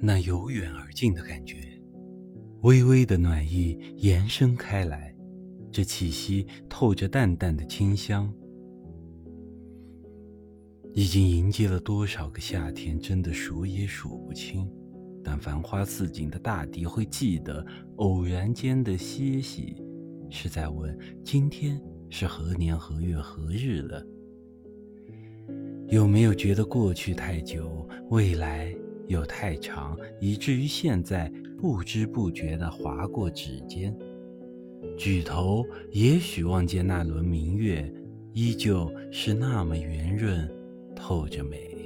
那由远而近的感觉，微微的暖意延伸开来，这气息透着淡淡的清香。已经迎接了多少个夏天，真的数也数不清。但繁花似锦的大地会记得，偶然间的歇息，是在问今天是何年何月何日了。有没有觉得过去太久，未来又太长，以至于现在不知不觉地划过指尖？举头，也许望见那轮明月，依旧是那么圆润。透着美。